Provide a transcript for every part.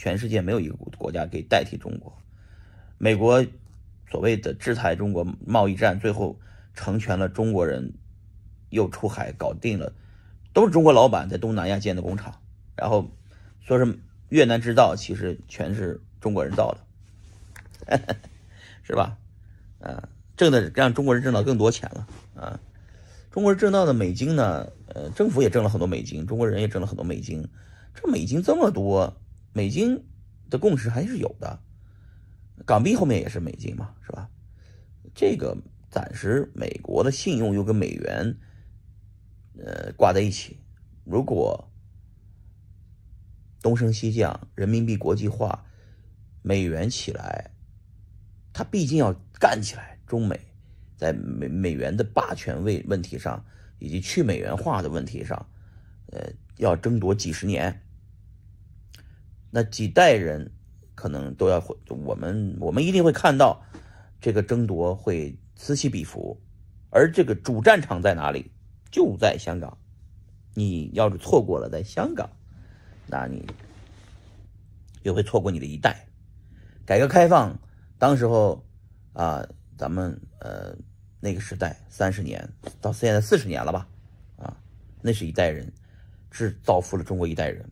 全世界没有一个国家可以代替中国。美国所谓的制裁中国贸易战，最后成全了中国人又出海搞定了，都是中国老板在东南亚建的工厂，然后说是越南制造，其实全是中国人造的，是吧？啊，挣的让中国人挣到更多钱了啊！中国人挣到的美金呢？呃，政府也挣了很多美金，中国人也挣了很多美金。这美金这么多，美金的共识还是有的。港币后面也是美金嘛，是吧？这个暂时美国的信用又跟美元，呃，挂在一起。如果东升西降，人民币国际化，美元起来，它毕竟要干起来。中美在美美元的霸权位问题上，以及去美元化的问题上，呃，要争夺几十年，那几代人。可能都要会，我们我们一定会看到这个争夺会此起彼伏，而这个主战场在哪里？就在香港。你要是错过了在香港，那你又会错过你的一代。改革开放当时候啊，咱们呃那个时代三十年到现在四十年了吧？啊，那是一代人，是造福了中国一代人，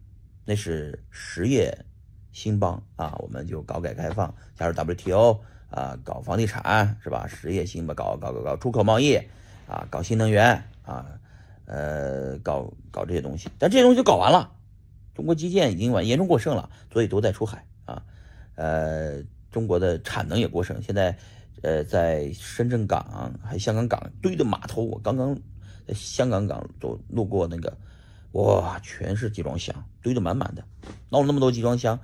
那是实业。兴邦啊，我们就搞改革开放，加入 WTO 啊，搞房地产是吧？实业兴吧，搞搞搞搞出口贸易啊，搞新能源啊，呃，搞搞这些东西。但这些东西就搞完了，中国基建已经完严重过剩了，所以都在出海啊。呃，中国的产能也过剩，现在呃，在深圳港还香港港堆的码头，我刚刚在香港港走路过那个，哇，全是集装箱堆得满满的，闹了那么多集装箱。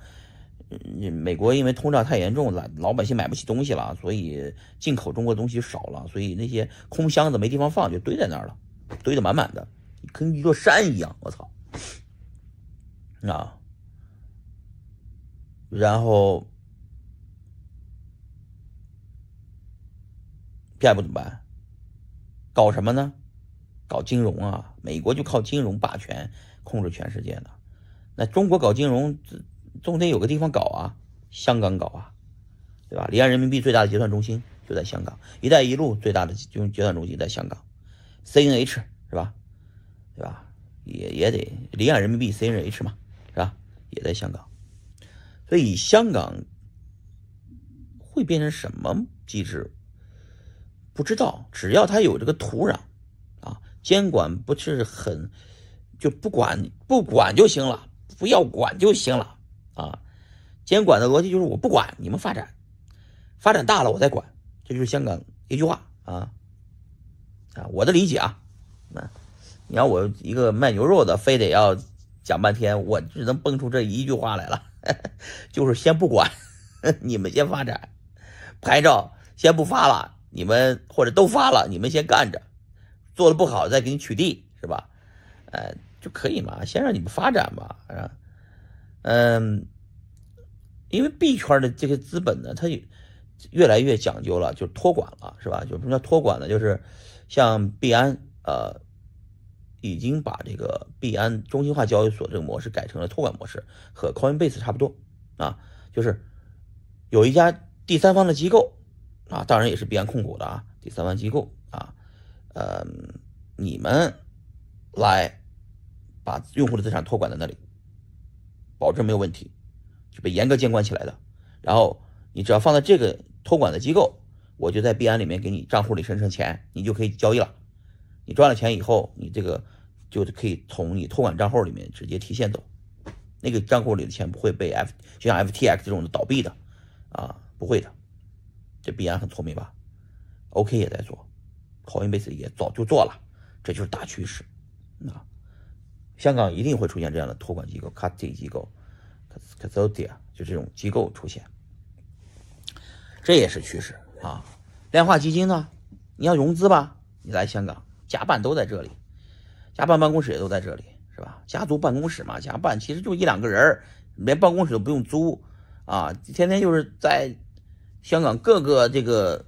你美国因为通胀太严重了，老百姓买不起东西了，所以进口中国东西少了，所以那些空箱子没地方放，就堆在那儿了，堆得满满的，跟一座山一样。我操！啊，然后下一步怎么办？搞什么呢？搞金融啊！美国就靠金融霸权控制全世界的。那中国搞金融？总得有个地方搞啊，香港搞啊，对吧？离岸人民币最大的结算中心就在香港，一带一路最大的就结算中心在香港，CNH 是吧？对吧？也也得离岸人民币 CNH 嘛，是吧？也在香港，所以香港会变成什么机制？不知道，只要它有这个土壤，监管不是很就不管不管就行了，不要管就行了。啊，监管的逻辑就是我不管你们发展，发展大了我再管，这就是香港一句话啊。啊，我的理解啊，那你要我一个卖牛肉的，非得要讲半天，我只能蹦出这一句话来了，就是先不管，你们先发展，牌照先不发了，你们或者都发了，你们先干着，做的不好再给你取缔，是吧？呃，就可以嘛，先让你们发展嘛，是吧，嗯，因为币圈的这个资本呢，它越来越讲究了，就托管了，是吧？就什么叫托管呢？就是像币安，呃，已经把这个币安中心化交易所这个模式改成了托管模式，和 Coinbase 差不多啊。就是有一家第三方的机构啊，当然也是币安控股的啊，第三方机构啊，呃，你们来把用户的资产托管在那里。保证没有问题，就被严格监管起来的。然后你只要放在这个托管的机构，我就在币安里面给你账户里生成钱，你就可以交易了。你赚了钱以后，你这个就可以从你托管账户里面直接提现走。那个账户里的钱不会被 F 就像 FTX 这种的倒闭的啊，不会的。这币安很聪明吧？OK 也在做，Coinbase 也早就做了，这就是大趋势啊。香港一定会出现这样的托管机构、c u s t y 机构、custody 啊，就这种机构出现，这也是趋势啊。量化基金呢，你要融资吧，你来香港，家办都在这里，家办办公室也都在这里，是吧？家族办公室嘛，家办其实就一两个人连办公室都不用租啊，天天就是在香港各个这个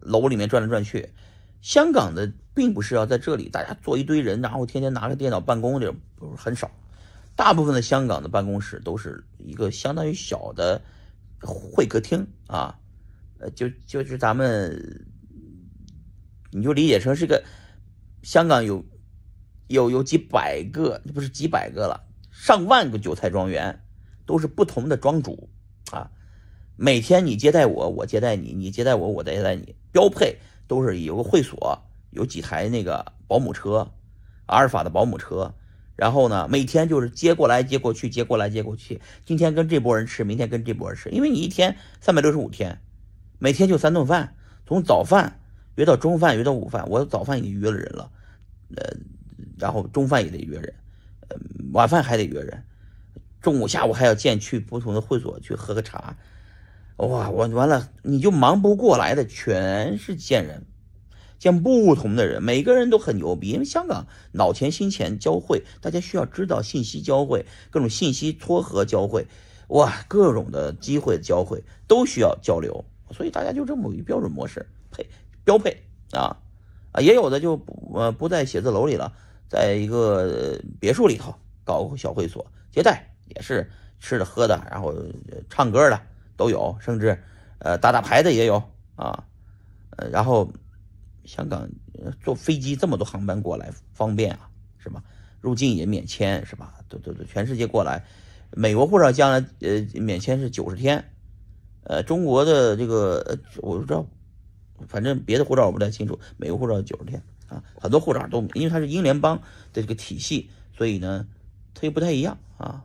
楼里面转来转去。香港的并不是要在这里大家坐一堆人，然后天天拿个电脑办公的，不是很少。大部分的香港的办公室都是一个相当于小的会客厅啊，呃，就就是咱们，你就理解成是个香港有有有几百个，不是几百个了，上万个韭菜庄园，都是不同的庄主啊。每天你接待我，我接待你，你接待我，我接待你，标配都是有个会所，有几台那个保姆车，阿尔法的保姆车。然后呢，每天就是接过来接过去，接过来接过去。今天跟这波人吃，明天跟这波人吃，因为你一天三百六十五天，每天就三顿饭，从早饭约到中饭，约到午饭。我早饭已经约了人了，呃，然后中饭也得约人，呃，晚饭还得约人，中午下午还要见去不同的会所去喝个茶。哇，我完了，你就忙不过来的，全是见人。见不同的人，每个人都很牛逼，因为香港脑钱、心钱交汇，大家需要知道信息交汇，各种信息撮合交汇，哇，各种的机会交汇都需要交流，所以大家就这么一标准模式配标配啊啊，也有的就不呃不在写字楼里了，在一个别墅里头搞个小会所接待，也是吃的喝的，然后唱歌的都有，甚至呃打打牌的也有啊，呃然后。香港坐飞机这么多航班过来方便啊，是吧？入境也免签，是吧？都都都，全世界过来，美国护照将来呃免签是九十天，呃，中国的这个我不知道，反正别的护照我不太清楚，美国护照九十天啊，很多护照都因为它是英联邦的这个体系，所以呢，它又不太一样啊。